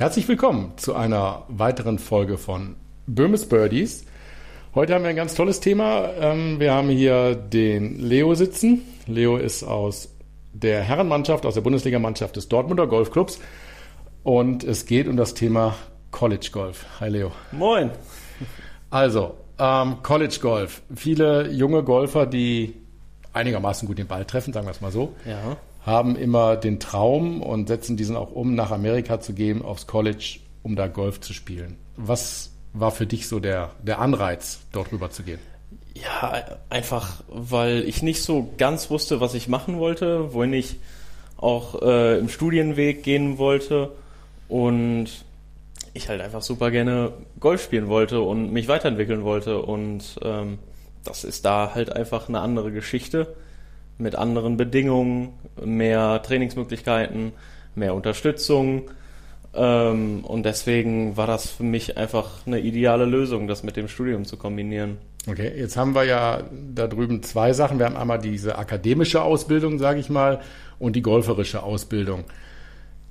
Herzlich willkommen zu einer weiteren Folge von Böhmes Birdies. Heute haben wir ein ganz tolles Thema. Ähm, wir haben hier den Leo sitzen. Leo ist aus der Herrenmannschaft, aus der Bundesligamannschaft des Dortmunder Golfclubs. Und es geht um das Thema College Golf. Hi Leo. Moin. Also, ähm, College Golf. Viele junge Golfer, die einigermaßen gut den Ball treffen, sagen wir es mal so, ja. Haben immer den Traum und setzen diesen auch um, nach Amerika zu gehen, aufs College, um da Golf zu spielen. Was war für dich so der, der Anreiz, dort rüber zu gehen? Ja, einfach, weil ich nicht so ganz wusste, was ich machen wollte, wohin ich auch äh, im Studienweg gehen wollte und ich halt einfach super gerne Golf spielen wollte und mich weiterentwickeln wollte und ähm, das ist da halt einfach eine andere Geschichte mit anderen Bedingungen, mehr Trainingsmöglichkeiten, mehr Unterstützung, ähm, und deswegen war das für mich einfach eine ideale Lösung, das mit dem Studium zu kombinieren. Okay, jetzt haben wir ja da drüben zwei Sachen. Wir haben einmal diese akademische Ausbildung, sage ich mal, und die golferische Ausbildung.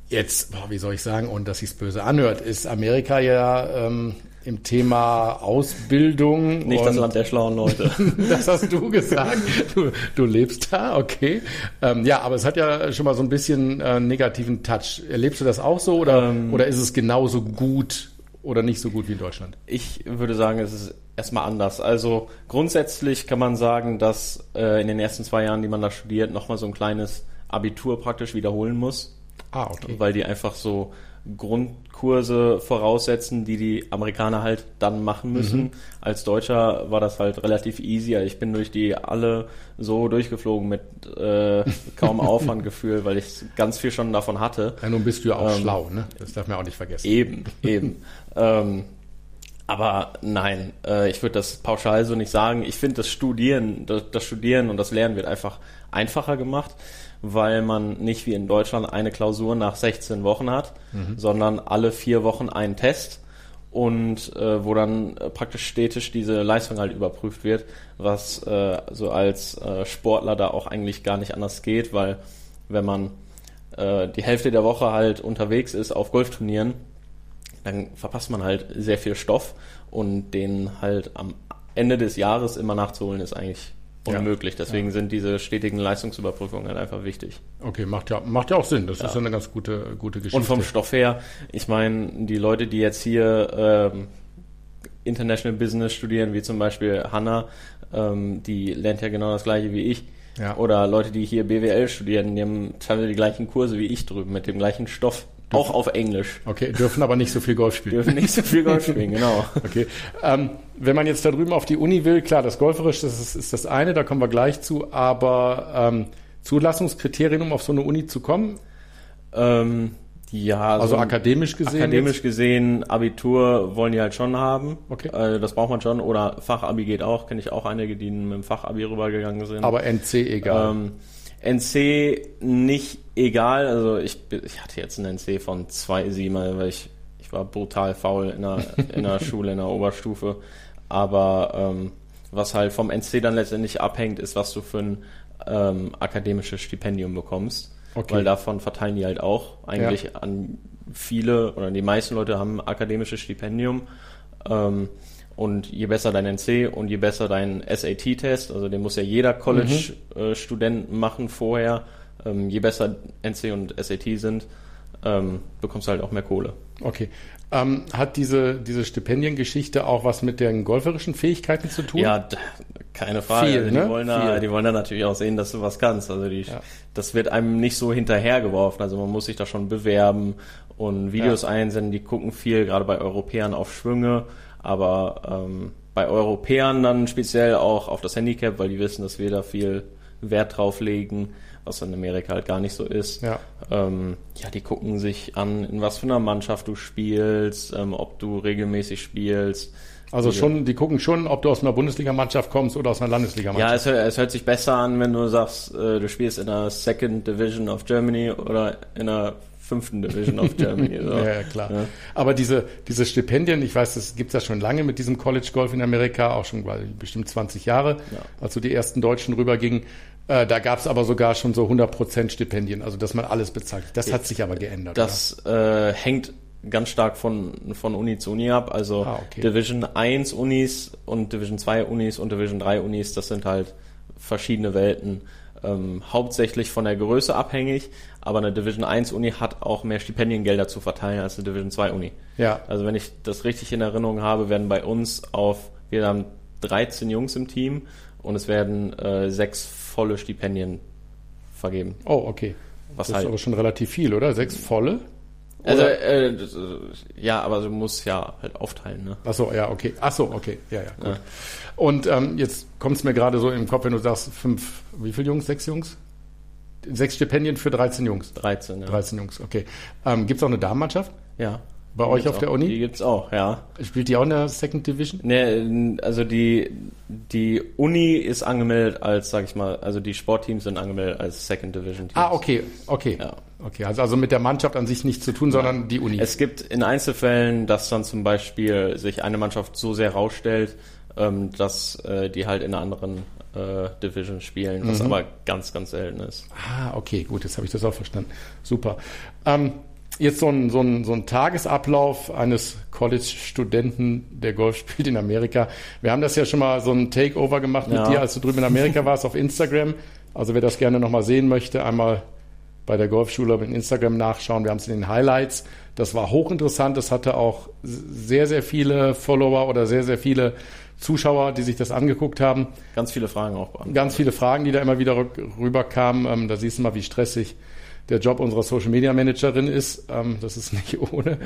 Jetzt, boah, wie soll ich sagen, und dass sich's böse anhört, ist Amerika ja ähm, im Thema Ausbildung. Nicht das Land der schlauen Leute. das hast du gesagt. Du, du lebst da, okay. Ähm, ja, aber es hat ja schon mal so ein bisschen äh, negativen Touch. Erlebst du das auch so oder, ähm, oder ist es genauso gut oder nicht so gut wie in Deutschland? Ich würde sagen, es ist erstmal anders. Also grundsätzlich kann man sagen, dass äh, in den ersten zwei Jahren, die man da studiert, nochmal so ein kleines Abitur praktisch wiederholen muss. Ah, okay. Weil die einfach so Grundkurse voraussetzen, die die Amerikaner halt dann machen müssen. Mhm. Als Deutscher war das halt relativ easy. Ich bin durch die alle so durchgeflogen mit äh, kaum Aufwandgefühl, weil ich ganz viel schon davon hatte. Ja, nun bist du ja auch ähm, schlau, ne? Das darf man auch nicht vergessen. Eben, eben. ähm, aber nein, äh, ich würde das pauschal so nicht sagen. Ich finde das Studieren, das, das Studieren und das Lernen wird einfach einfacher gemacht weil man nicht wie in Deutschland eine Klausur nach 16 Wochen hat, mhm. sondern alle vier Wochen einen Test und äh, wo dann äh, praktisch stetisch diese Leistung halt überprüft wird, was äh, so als äh, Sportler da auch eigentlich gar nicht anders geht, weil wenn man äh, die Hälfte der Woche halt unterwegs ist auf Golfturnieren, dann verpasst man halt sehr viel Stoff und den halt am Ende des Jahres immer nachzuholen ist eigentlich unmöglich. Deswegen ja. sind diese stetigen Leistungsüberprüfungen halt einfach wichtig. Okay, macht ja, macht ja auch Sinn. Das ja. ist ja eine ganz gute, gute Geschichte. Und vom Stoff her, ich meine, die Leute, die jetzt hier ähm, International Business studieren, wie zum Beispiel Hanna, ähm, die lernt ja genau das gleiche wie ich. Ja. Oder Leute, die hier BWL studieren, die haben teilweise die gleichen Kurse wie ich drüben, mit dem gleichen Stoff. Dürfen, auch auf Englisch. Okay, dürfen aber nicht so viel Golf spielen. Dürfen nicht so viel Golf spielen, genau. Okay. Ähm, wenn man jetzt da drüben auf die Uni will, klar, das Golferisch, das ist, ist das eine, da kommen wir gleich zu, aber ähm, Zulassungskriterien, um auf so eine Uni zu kommen? Ähm, ja, also so akademisch gesehen. Akademisch jetzt? gesehen, Abitur wollen die halt schon haben. Okay. Äh, das braucht man schon. Oder Fachabi geht auch. Kenne ich auch einige, die mit dem Fachabi rübergegangen sind. Aber NC egal. Ähm, NC nicht egal. Also ich, ich hatte jetzt einen NC von 2,7, weil ich, ich war brutal faul in der, in der Schule, in der Oberstufe. Aber ähm, was halt vom NC dann letztendlich abhängt, ist, was du für ein ähm, akademisches Stipendium bekommst. Okay. Weil davon verteilen die halt auch eigentlich ja. an viele oder die meisten Leute haben ein akademisches Stipendium. Ähm, und je besser dein NC und je besser dein SAT-Test, also den muss ja jeder College-Student mhm. machen vorher, ähm, je besser NC und SAT sind, ähm, bekommst du halt auch mehr Kohle. Okay. Ähm, hat diese, diese Stipendiengeschichte auch was mit den golferischen Fähigkeiten zu tun? Ja, keine Frage. Viel, also die, ne? wollen da, die wollen da natürlich auch sehen, dass du was kannst. Also die, ja. das wird einem nicht so hinterhergeworfen. Also man muss sich da schon bewerben und Videos ja. einsenden. Die gucken viel, gerade bei Europäern, auf Schwünge aber ähm, bei Europäern dann speziell auch auf das Handicap, weil die wissen, dass wir da viel Wert drauf legen, was in Amerika halt gar nicht so ist. Ja. Ähm, ja, die gucken sich an, in was für einer Mannschaft du spielst, ähm, ob du regelmäßig spielst. Also schon, die gucken schon, ob du aus einer Bundesligamannschaft kommst oder aus einer Ja, Landesligamannschaft. es, hört- es hört sich besser an, wenn du sagst, äh, du spielst in der Second Division of Germany oder in der fünften Division of Germany. So. Ja, ja, klar. Ja. Aber diese, diese Stipendien, ich weiß, das gibt's ja schon lange mit diesem College Golf in Amerika, auch schon weil, bestimmt 20 Jahre, Ja. als so die ersten Deutschen rübergingen. Äh, da gab's aber sogar schon so 100% Stipendien, also dass man alles bezahlt. Das hat sich aber geändert. Das äh, hängt ganz stark von, von Uni zu Uni ab. Also Ah, okay. Division 1 Unis und Division 2 Unis und Division 3 Unis, das sind halt verschiedene Welten. Ähm, hauptsächlich von der Größe abhängig, aber eine Division 1 Uni hat auch mehr Stipendiengelder zu verteilen als eine Division 2 Uni. Ja. Also wenn ich das richtig in Erinnerung habe, werden bei uns auf, wir haben 13 Jungs im Team und es werden äh, sechs volle Stipendien vergeben. Oh, okay. Was das halt- ist aber schon relativ viel, oder? Sechs volle? Also äh, das, ja, aber du musst ja halt aufteilen, ne? Ach so, ja, okay. Ach so, okay. Ja, ja, gut. Und ähm, jetzt kommt es mir gerade so im Kopf, wenn du sagst, fünf, wie viele Jungs? Sechs Jungs? Sechs Stipendien für 13 Jungs. 13, ja. 13 Jungs, okay. Ähm, Gibt es auch eine Damenmannschaft? Ja. Bei Die euch auf der auch. Uni? Die gibt's auch, ja. Spielt die auch in der Second Division? Ne, also die, die Uni ist angemeldet als, sag ich mal, also die Sportteams sind angemeldet als Second Division Teams. Ah, okay, okay. Ja. Okay, also, also mit der Mannschaft an sich nichts zu tun, sondern die Uni. Es gibt in Einzelfällen, dass dann zum Beispiel sich eine Mannschaft so sehr rausstellt, ähm, dass äh, die halt in einer anderen äh, Division spielen, was aber ganz, ganz selten ist. ah, okay, gut, jetzt habe ich das auch verstanden. Super. Ähm, jetzt so ein, so, ein, so ein Tagesablauf eines College-Studenten, der Golf spielt in Amerika. Wir haben das ja schon mal so ein Takeover gemacht mit Ja. dir, als du drüben in Amerika warst, auf Instagram. Also wer das gerne nochmal sehen möchte, einmal bei der Golfschule mit Instagram nachschauen. Wir haben es in den Highlights. Das war hochinteressant. Das hatte auch sehr, sehr viele Follower oder sehr, sehr viele Zuschauer, die sich das angeguckt haben. Ganz viele Fragen auch beantwortet. Ganz viele Fragen, die da immer wieder rüberkamen. Ähm, da siehst du mal, wie stressig der Job unserer Social Media Managerin ist. Ähm, das ist nicht ohne.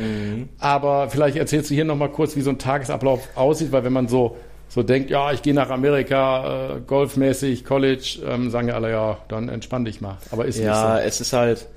Aber vielleicht erzählst du hier nochmal kurz, wie so ein Tagesablauf aussieht, weil wenn man so, so denkt, ja, ich gehe nach Amerika, äh, golfmäßig, College, ähm, sagen ja alle, ja, dann entspann dich mal. Aber ist Ja, nicht es ist halt,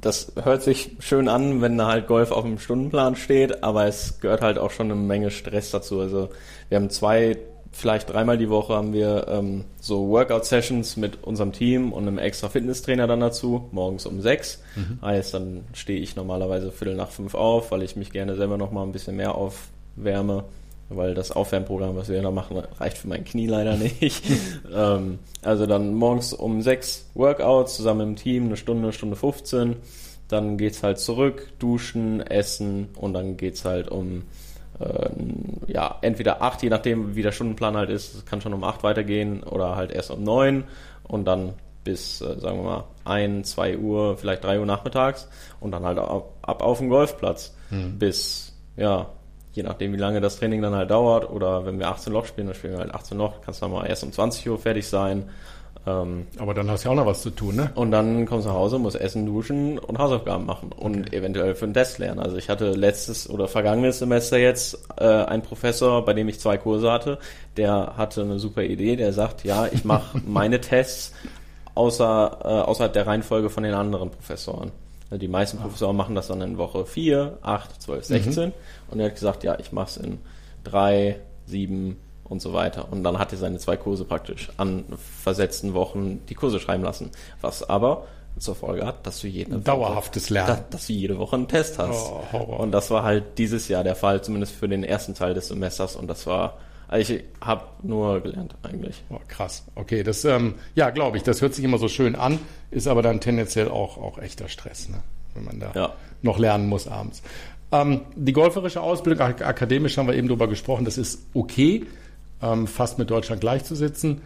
das hört sich schön an, wenn da halt Golf auf dem Stundenplan steht, aber es gehört halt auch schon eine Menge Stress dazu. Also wir haben zwei, vielleicht dreimal die Woche haben wir ähm, so Workout-Sessions mit unserem Team und einem extra Fitnesstrainer dann dazu, morgens um sechs. Heißt, dann stehe ich normalerweise Viertel nach fünf auf, weil ich mich gerne selber noch mal ein bisschen mehr aufwärme weil das Aufwärmprogramm, was wir da machen, reicht für mein Knie leider nicht. ähm, also dann morgens um sechs Workouts zusammen im Team, eine Stunde, Stunde 15. Dann geht's halt zurück, duschen, essen und dann geht's halt um äh, ja, entweder acht, je nachdem wie der Stundenplan halt ist, es kann schon um acht weitergehen oder halt erst um neun und dann bis, äh, sagen wir mal, ein, zwei Uhr, vielleicht drei Uhr nachmittags und dann halt ab, ab auf den Golfplatz bis, ja, je nachdem wie lange das Training dann halt dauert oder wenn wir 18 Loch spielen, dann spielen wir halt 18 Loch, kannst dann mal erst um 20 Uhr fertig sein. Ähm, Aber dann hast du ja auch noch was zu tun, ne? und dann kommst du nach Hause, musst essen, duschen und Hausaufgaben machen und eventuell für einen Test lernen. Also ich hatte letztes oder vergangenes Semester jetzt äh, einen Professor, bei dem ich zwei Kurse hatte, der hatte eine super Idee, der sagt, ja, ich mache meine Tests außer, äh, außerhalb der Reihenfolge von den anderen Professoren. Also die meisten Professoren machen das dann in Woche 4, 8, 12, 16 und er hat gesagt, ja, ich mache es in 3, 7 und so weiter. Und dann hat er seine zwei Kurse praktisch an versetzten Wochen die Kurse schreiben lassen. Was aber zur Folge hat, dass du jede Dauerhaftes Woche, Lernen. dass, dass du jede Woche einen Test hast. Oh, und das war halt dieses Jahr der Fall, zumindest für den ersten Teil des Semesters. Und das war, also ich habe nur gelernt eigentlich. Oh, krass. Okay, das, ähm, ja, glaube ich, das hört sich immer so schön an, ist aber dann tendenziell auch, auch echter Stress, ne? wenn man da Ja. noch lernen muss abends. Ähm, die golferische Ausbildung, ak akademisch haben wir eben drüber gesprochen, das ist okay, ähm, fast mit Deutschland gleichzusetzen,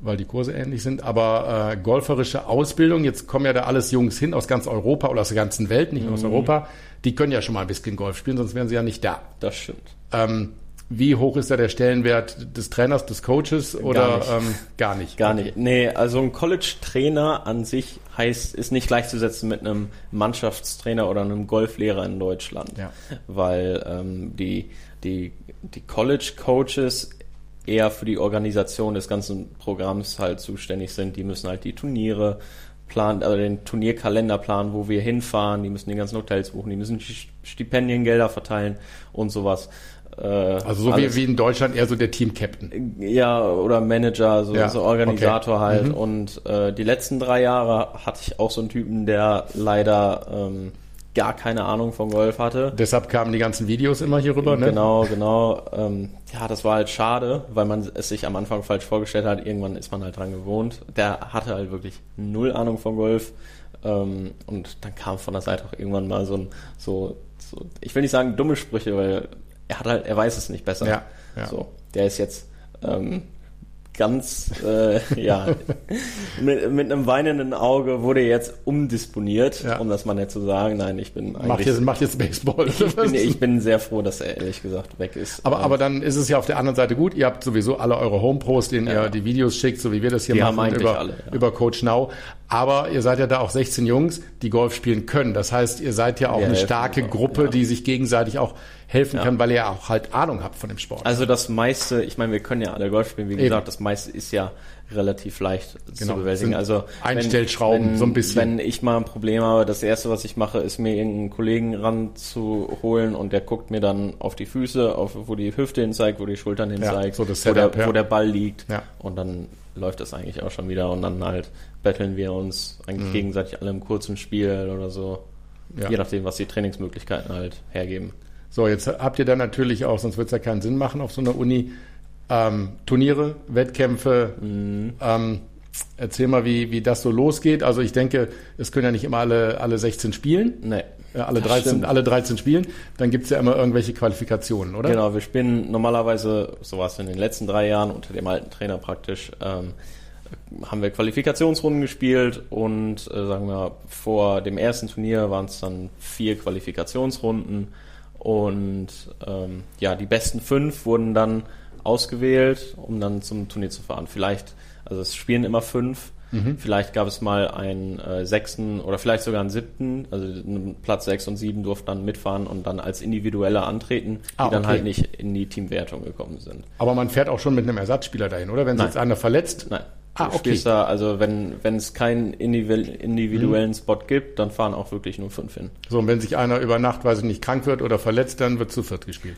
weil die Kurse ähnlich sind, aber äh, golferische Ausbildung, jetzt kommen ja da alles Jungs hin aus ganz Europa oder aus der ganzen Welt, nicht nur aus Europa, die können ja schon mal ein bisschen Golf spielen, sonst wären sie ja nicht da. Das stimmt. Ähm, wie hoch ist da der Stellenwert des Trainers, des Coaches oder nicht. Ähm, gar nicht? Gar nicht. Nee, also ein College-Trainer an sich heißt, ist nicht gleichzusetzen mit einem Mannschaftstrainer oder einem Golflehrer in Deutschland. Ja. Weil ähm, die, die, die College-Coaches eher für die Organisation des ganzen Programms halt zuständig sind. Die müssen halt die Turniere Plan, also den Turnierkalenderplan, wo wir hinfahren, die müssen die ganzen Hotels buchen, die müssen Stipendiengelder verteilen und sowas. Äh, also so wie, wie in Deutschland eher so der Team-Captain. Ja, oder Manager, so, ja, so Organisator okay. halt. Mhm. Und äh, die letzten drei Jahre hatte ich auch so einen Typen, der leider ähm, gar keine Ahnung von Golf hatte. Deshalb kamen die ganzen Videos immer hier rüber, ne? Genau, genau. Ähm, ja, das war halt schade, weil man es sich am Anfang falsch vorgestellt hat. Irgendwann ist man halt dran gewohnt. Der hatte halt wirklich null Ahnung von Golf. Ähm, und dann kam von der Seite auch irgendwann mal so ein, so, so, ich will nicht sagen dumme Sprüche, weil er hat halt, er weiß es nicht besser. Ja, ja. So, der ist jetzt ähm, ganz, äh, ja, mit, mit einem weinenden Auge wurde jetzt umdisponiert, ja. um das mal nicht zu sagen. Nein, ich bin eigentlich... Macht jetzt, macht jetzt Baseball. Ich bin, ich bin sehr froh, dass er ehrlich gesagt weg ist. Aber, aber dann ist es ja auf der anderen Seite gut. Ihr habt sowieso alle eure Home-Pros, denen ja. ihr die Videos schickt, so wie wir das hier die machen, über, alle, ja. über Coach Now. Aber ihr seid ja da auch 16 Jungs, die Golf spielen können. Das heißt, ihr seid ja auch eine starke Gruppe, die sich gegenseitig auch helfen ja. kann, weil ihr auch halt Ahnung habt von dem Sport. Also das meiste, ich meine, wir können ja alle Golf spielen, wie Eben. gesagt, das meiste ist ja relativ leicht genau. zu bewältigen. Also Einstellschrauben, wenn, so ein bisschen. Wenn ich mal ein Problem habe, das erste, was ich mache, ist mir irgendeinen Kollegen ranzuholen und der guckt mir dann auf die Füße, auf wo die Hüfte hin zeigt, wo die Schultern hin zeigt, ja, so wo, der, ja. wo der Ball liegt. Ja. Und dann läuft das eigentlich auch schon wieder und dann halt betteln wir uns eigentlich mhm. gegenseitig alle im kurzen Spiel oder so. Je nachdem, was die Trainingsmöglichkeiten halt hergeben. So, jetzt habt ihr dann natürlich auch, sonst wird es ja keinen Sinn machen auf so einer Uni, ähm, Turniere, Wettkämpfe. Mhm. Ähm, erzähl mal, wie, wie das so losgeht. Also ich denke, es können ja nicht immer alle, alle 16 spielen. Nee. Ja, alle, 13, alle 13 spielen. Dann gibt es ja immer irgendwelche Qualifikationen, oder? Genau, wir spielen normalerweise, so war es in den letzten drei Jahren unter dem alten Trainer praktisch, ähm, haben wir Qualifikationsrunden gespielt und äh, sagen wir, vor dem ersten Turnier waren es dann vier Qualifikationsrunden und ähm, ja, die besten fünf wurden dann ausgewählt, um dann zum Turnier zu fahren. Vielleicht, also es spielen immer fünf. Mhm. Vielleicht gab es mal einen äh, sechsten oder vielleicht sogar einen siebten, also Platz sechs und sieben durften dann mitfahren und dann als individuelle antreten, die ah, okay. dann halt nicht in die Teamwertung gekommen sind. Aber man fährt auch schon mit einem Ersatzspieler dahin, oder? Wenn sich jetzt einer verletzt? Nein. Ah, okay. Spielst da, also wenn wenn es keinen individuellen mhm. Spot gibt, dann fahren auch wirklich nur fünf hin. So, und wenn sich einer über Nacht, weiß ich nicht, krank wird oder verletzt, dann wird zu viert gespielt.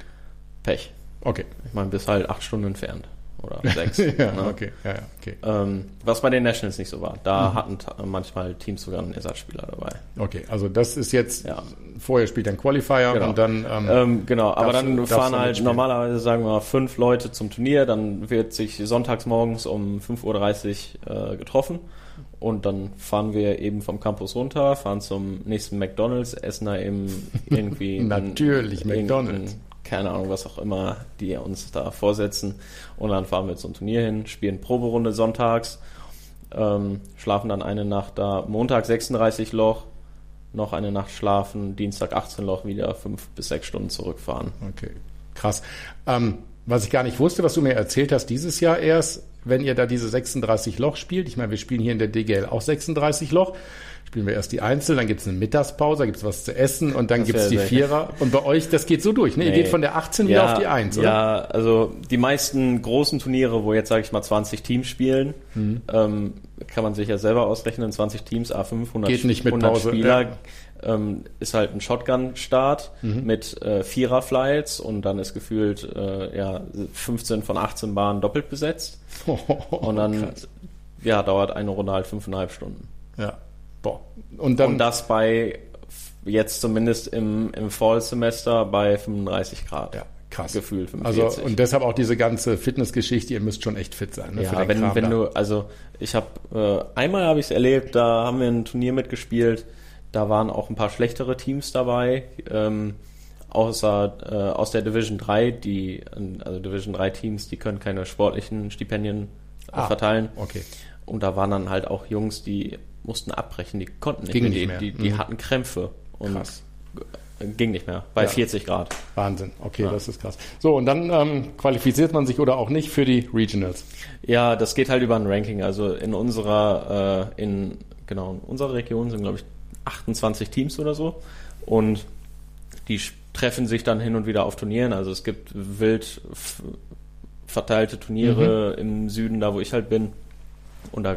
Pech. Okay. Ich meine, bis halt acht Stunden entfernt oder sechs. ja, ne? okay. Ja, ja, okay. Ähm, was bei den Nationals nicht so war. Da mhm. hatten manchmal Teams sogar einen Ersatzspieler dabei. Okay, also das ist jetzt, ja. vorher spielt ein Qualifier genau. und dann... Ähm, ähm, genau, aber dann fahren halt normalerweise, sagen wir mal, fünf Leute zum Turnier, dann wird sich sonntags morgens um 5.30 Uhr äh, getroffen und dann fahren wir eben vom Campus runter, fahren zum nächsten McDonalds, essen da eben irgendwie... Natürlich, McDonalds keine Ahnung, was auch immer, die uns da vorsetzen. Und dann fahren wir zum Turnier hin, spielen Proberunde sonntags, ähm, schlafen dann eine Nacht da, Montag 36 Loch, noch eine Nacht schlafen, Dienstag 18 Loch, wieder fünf bis sechs Stunden zurückfahren. Okay, krass. Ähm, was ich gar nicht wusste, was du mir erzählt hast, dieses Jahr erst, wenn ihr da diese 36 Loch spielt, ich meine, wir spielen hier in der DGL auch 36 Loch, spielen wir erst die Einzel, dann gibt es eine Mittagspause, gibt es was zu essen und dann gibt es die Vierer. Und bei euch, das geht so durch, ne? Nee. Ihr geht von der 18 ja, wieder auf die 1, oder? Ja, also die meisten großen Turniere, wo jetzt, sage ich mal, 20 Teams spielen, mhm. ähm, kann man sich ja selber ausrechnen, 20 Teams, A5, 100, geht nicht mit 100 Pause, Spieler. Ja. Ähm, ist halt ein Shotgun-Start mhm. mit äh, Vierer-Flights und dann ist gefühlt äh, ja, 15 von 18 Bahnen doppelt besetzt. Oh, und dann krass. ja, dauert eine Runde halt fünfeinhalb Stunden. Ja. Boah. Und, dann, und das bei jetzt zumindest im, im Fall-Semester bei 35 Grad. Ja, krass. Gefühl 45. Also und deshalb auch diese ganze Fitnessgeschichte, ihr müsst schon echt fit sein. Ne, ja, wenn, Kram wenn du, also ich habe, äh, einmal habe ich es erlebt, da haben wir ein Turnier mitgespielt, da waren auch ein paar schlechtere Teams dabei, ähm, außer äh, aus der Division 3, die, also Division 3 Teams, die können keine sportlichen Stipendien äh, ah, verteilen. Okay. Und da waren dann halt auch Jungs, die mussten abbrechen, die konnten nicht ging mehr. Nicht mehr. Die, die, die mhm. hatten Krämpfe und krass. ging nicht mehr bei ja. 40 Grad. Wahnsinn, okay, ja. das ist krass. So, und dann ähm, qualifiziert man sich oder auch nicht für die Regionals? Ja, das geht halt über ein Ranking. Also in unserer, äh, in, genau, in unserer Region sind, glaube ich, 28 Teams oder so. Und die treffen sich dann hin und wieder auf Turnieren. Also es gibt wild verteilte Turniere mhm. im Süden, da wo ich halt bin. Und da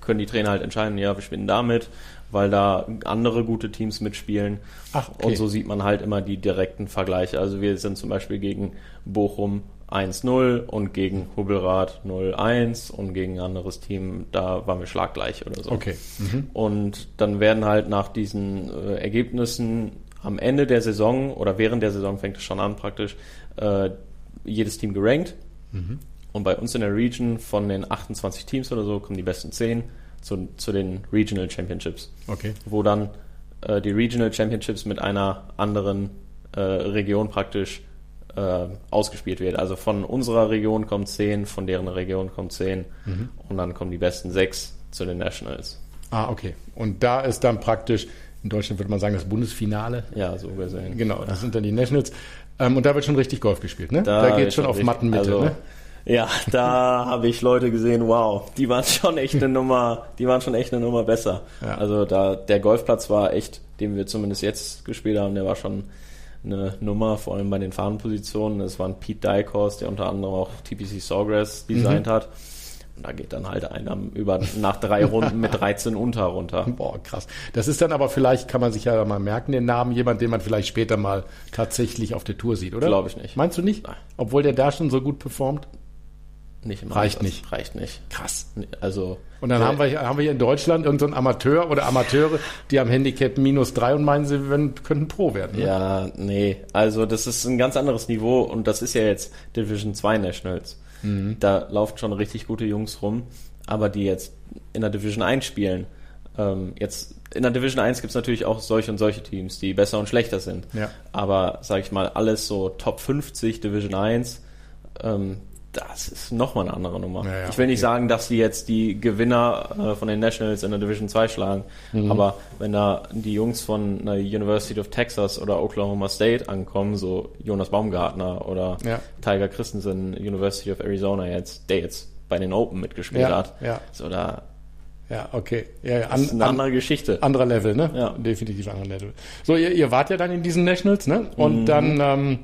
können die Trainer halt entscheiden, ja, wir spielen damit, weil da andere gute Teams mitspielen. Ach, okay. Und so sieht man halt immer die direkten Vergleiche. Also wir sind zum Beispiel gegen Bochum 1-0 und gegen Hubbelrad 0-1 und gegen ein anderes Team, da waren wir schlaggleich oder so. Okay. Mhm. Und dann werden halt nach diesen äh, Ergebnissen am Ende der Saison oder während der Saison fängt es schon an praktisch, äh, jedes Team gerankt. Mhm. Und bei uns in der Region von den 28 Teams oder so kommen die besten 10 zu, zu den Regional Championships. Okay. Wo dann äh, die Regional Championships mit einer anderen äh, Region praktisch äh, ausgespielt wird. Also von unserer Region kommen 10, von deren Region kommen 10 Mhm. und dann kommen die besten 6 zu den Nationals. Ah, okay. Und da ist dann praktisch, in Deutschland würde man sagen, das Bundesfinale. Ja, so gesehen. Genau, das sind dann die Nationals. Ähm, und da wird schon richtig Golf gespielt, ne? Da Da, geht schon auf richtig- Mattenmitte, also, ne? Ja, da habe ich Leute gesehen, wow, die waren schon echt eine Nummer, die waren schon echt eine Nummer besser. Ja. Also da der Golfplatz war echt, den wir zumindest jetzt gespielt haben, der war schon eine Nummer, vor allem bei den Fahnenpositionen. Es war ein Pete Dykehorst, der unter anderem auch TPC Sawgrass designt Mhm. hat. Und da geht dann halt einer über nach drei Runden mit 13 unter runter. Boah, krass. Das ist dann aber vielleicht, kann man sich ja mal merken, den Namen, jemand, den man vielleicht später mal tatsächlich auf der Tour sieht, oder? Glaube ich nicht. Meinst du nicht? Nein. Obwohl der da schon so gut performt? Nicht im Reicht Ansatz. nicht. Reicht nicht. Krass. Also Und dann haben wir, hier- haben wir hier in Deutschland irgendeinen Amateur oder Amateure, die am Handicap minus drei und meinen, sie werden, könnten Pro werden. Ne? Ja, nee. Also das ist ein ganz anderes Niveau und das ist ja jetzt Division 2 Nationals. Mhm. Da laufen schon richtig gute Jungs rum, aber die jetzt in der Division 1 spielen. Ähm, jetzt in der Division 1 gibt es natürlich auch solche und solche Teams, die besser und schlechter sind. Ja. Aber sag ich mal, alles so Top 50 Division 1, ähm, das ist nochmal eine andere Nummer. Ja, ja, ich will nicht okay. sagen, dass sie jetzt die Gewinner äh, von den Nationals in der Division 2 schlagen, Mhm. aber wenn da die Jungs von einer University of Texas oder Oklahoma State ankommen, so Jonas Baumgartner oder Ja. Tiger Christensen, University of Arizona jetzt, der jetzt bei den Open mitgespielt hat, so da Ja, okay. Ja, ja. das ist eine andere Geschichte. anderer Level, ne? Ja. Definitiv anderer Level. So, ihr, ihr wart ja dann in diesen Nationals, ne? Und Mhm. dann ähm,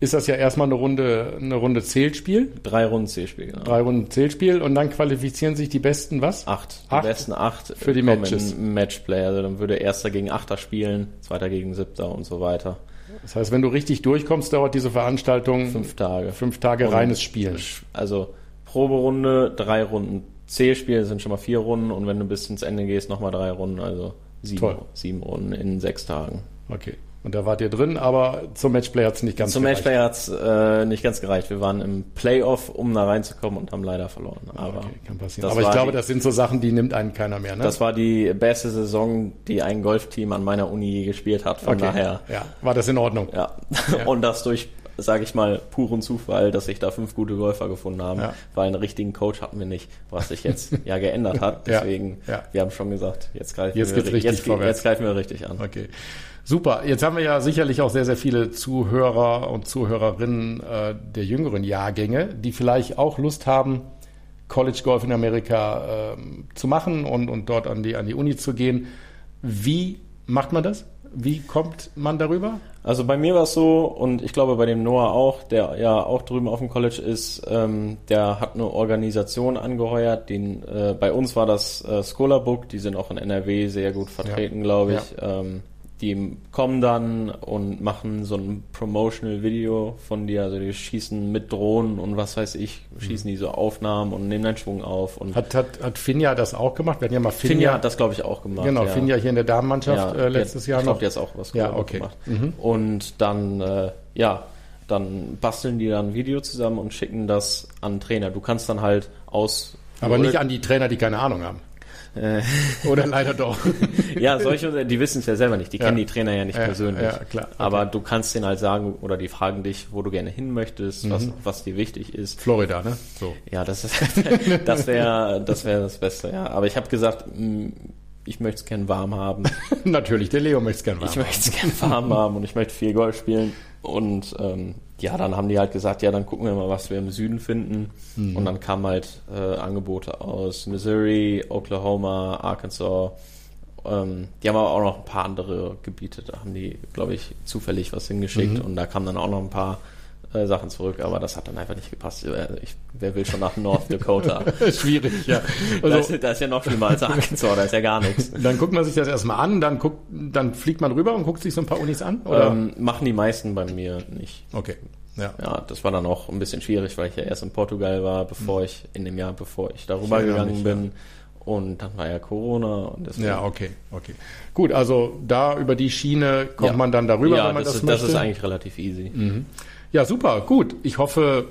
ist das ja erstmal eine Runde, eine Runde Zählspiel, Drei Runden C-Spiel, genau. drei Runden Zählspiel und dann qualifizieren sich die besten, was? Acht. Die Acht besten acht für die Matches. Matchplay. Also dann würde Erster gegen Achter spielen, Zweiter gegen Siebter und so weiter. Das heißt, wenn du richtig durchkommst, dauert diese Veranstaltung Fünf Tage. fünf Tage Und reines Spielen. Also Proberunde, drei Runden C-Spiel sind schon mal vier Runden und wenn du bis ins Ende gehst, nochmal drei Runden, also sieben, Toll. sieben Runden in sechs Tagen. Okay. Und da wart ihr drin, aber zum Matchplay hat es nicht ganz Zum gereicht. Matchplay hat es äh, nicht ganz gereicht. Wir waren im Playoff, um da reinzukommen und haben leider verloren. Aber Okay, kann passieren. Aber ich glaube, die- das sind so Sachen, die nimmt einen keiner mehr, ne? das war die beste Saison, die ein Golfteam an meiner Uni je gespielt hat. Von okay. daher, Ja, war das in Ordnung? ja. Und das durch, sage ich mal, puren Zufall, dass sich da fünf gute Golfer gefunden haben, Ja. weil einen richtigen Coach hatten wir nicht, was sich jetzt ja geändert hat. Deswegen, ja. wir haben schon gesagt, jetzt greifen Jetzt wir richtig jetzt, jetzt greifen wir richtig an. Okay. Super. Jetzt haben wir ja sicherlich auch sehr, sehr viele Zuhörer und Zuhörerinnen äh, der jüngeren Jahrgänge, die vielleicht auch Lust haben, College Golf in Amerika ähm, zu machen und, und dort an die, an die Uni zu gehen. Wie macht man das? Wie kommt man darüber? Also bei mir war es so, und ich glaube bei dem Noah auch, der ja auch drüben auf dem College ist, ähm, der hat eine Organisation angeheuert. Den, äh, bei uns war das äh, Scholar Book, die sind auch in NRW sehr gut vertreten, glaube ich. Ähm, die kommen dann und machen so ein Promotional-Video von dir, also die schießen mit Drohnen und was weiß ich, schießen die so Aufnahmen und nehmen dann Schwung auf. Und Hat, hat, hat Finja das auch gemacht? Wir hatten ja mal Finja. Finja hat das, glaube ich, auch gemacht. genau, ja. Finja hier in der Damenmannschaft Ja, äh, letztes die, Jahr ich noch. glaube, die hat auch was Ja, okay. gemacht. Mhm. Und dann, äh, ja, dann basteln die dann ein Video zusammen und schicken das an Trainer. Du kannst dann halt aus. Aber nicht an die Trainer, die keine Ahnung haben. Äh, Oder leider doch. ja, solche, die wissen es ja selber nicht. Die Ja. kennen die Trainer ja nicht Ja, persönlich. ja, klar. Okay. Aber du kannst denen halt sagen, oder die fragen dich, wo du gerne hin möchtest, was, Mhm. was dir wichtig ist. Florida, ne? So. Ja, das ist, das wäre, das wäre das Beste, ja. Aber ich habe gesagt, mh, ich möchte es gern warm haben. Natürlich, der Leo möchte es gerne Ich möchte es gern warm haben und ich möchte viel Golf spielen. Und ähm, ja, dann haben die halt gesagt, ja, dann gucken wir mal, was wir im Süden finden. Mhm. Und dann kamen halt äh, Angebote aus Missouri, Oklahoma, Arkansas. Ähm, die haben aber auch noch ein paar andere Gebiete. Da haben die, glaube ich, zufällig was hingeschickt. Mhm. Und da kamen dann auch noch ein paar äh, Sachen zurück, aber das hat dann einfach nicht gepasst. Ich, wer will schon nach North Dakota? Schwierig, ja. Also, das, ist, das, ist ja noch schlimmer als Arkansas, da ist ja gar nichts. Dann guckt man sich das erstmal an, dann guckt, dann fliegt man rüber und guckt sich so ein paar Unis an? Oder? Ähm, machen die meisten bei mir nicht. Okay. Ja. ja, das war dann auch ein bisschen schwierig, weil ich ja erst in Portugal war, bevor ich, in dem Jahr, bevor ich darüber gegangen nicht, bin. Ja. Und dann war ja Corona und deswegen. Ja, okay, okay. Gut, also da über die Schiene kommt ja. man dann darüber, ja, wenn man das, das ist, möchte. Das ist eigentlich relativ easy. Mhm. Ja, super, gut. Ich hoffe,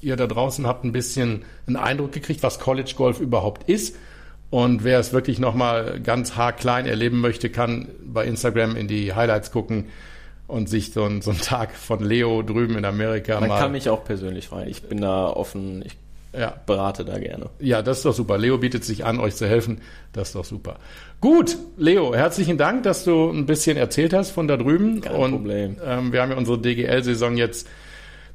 ihr da draußen habt ein bisschen einen Eindruck gekriegt, was College Golf überhaupt ist. Und wer es wirklich nochmal ganz haarklein erleben möchte, kann bei Instagram in die Highlights gucken und sich so, ein, so einen Tag von Leo drüben in Amerika Man mal. Man kann mich auch persönlich freuen. Ich bin da offen. Ich ja. berate da gerne. Ja, das ist doch super. Leo bietet sich an, euch zu helfen. Das ist doch super. Gut, Leo, herzlichen Dank, dass du ein bisschen erzählt hast von da drüben. Kein und, Problem. Ähm, wir haben ja unsere DGL-Saison jetzt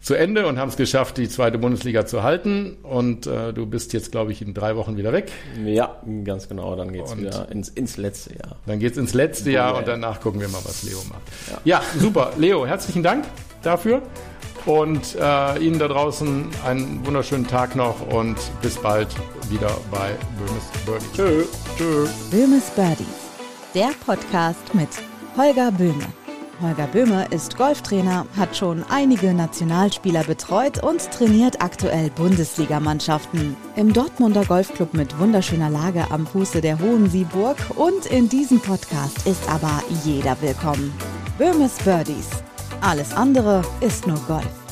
zu Ende und haben es geschafft, die zweite Bundesliga zu halten. Und äh, du bist jetzt, glaube ich, in drei Wochen wieder weg. Ja, ganz genau. Dann geht's und wieder ins, ins letzte Jahr. Dann geht's ins letzte Jahr und danach gucken wir mal, was Leo macht. Ja, ja super. Leo, herzlichen Dank dafür. Und äh, Ihnen da draußen einen wunderschönen Tag noch und bis bald wieder bei Böhmes Birdies. Tschö. Tschö. Böhmes Birdies, der Podcast mit Holger Böhme. Holger Böhme ist Golftrainer, hat schon einige Nationalspieler betreut und trainiert aktuell Bundesligamannschaften. Im Dortmunder Golfclub mit wunderschöner Lage am Fuße der Hohen Sieburg und in diesem Podcast ist aber jeder willkommen. Böhmes Birdies. Alles andere ist nur Golf.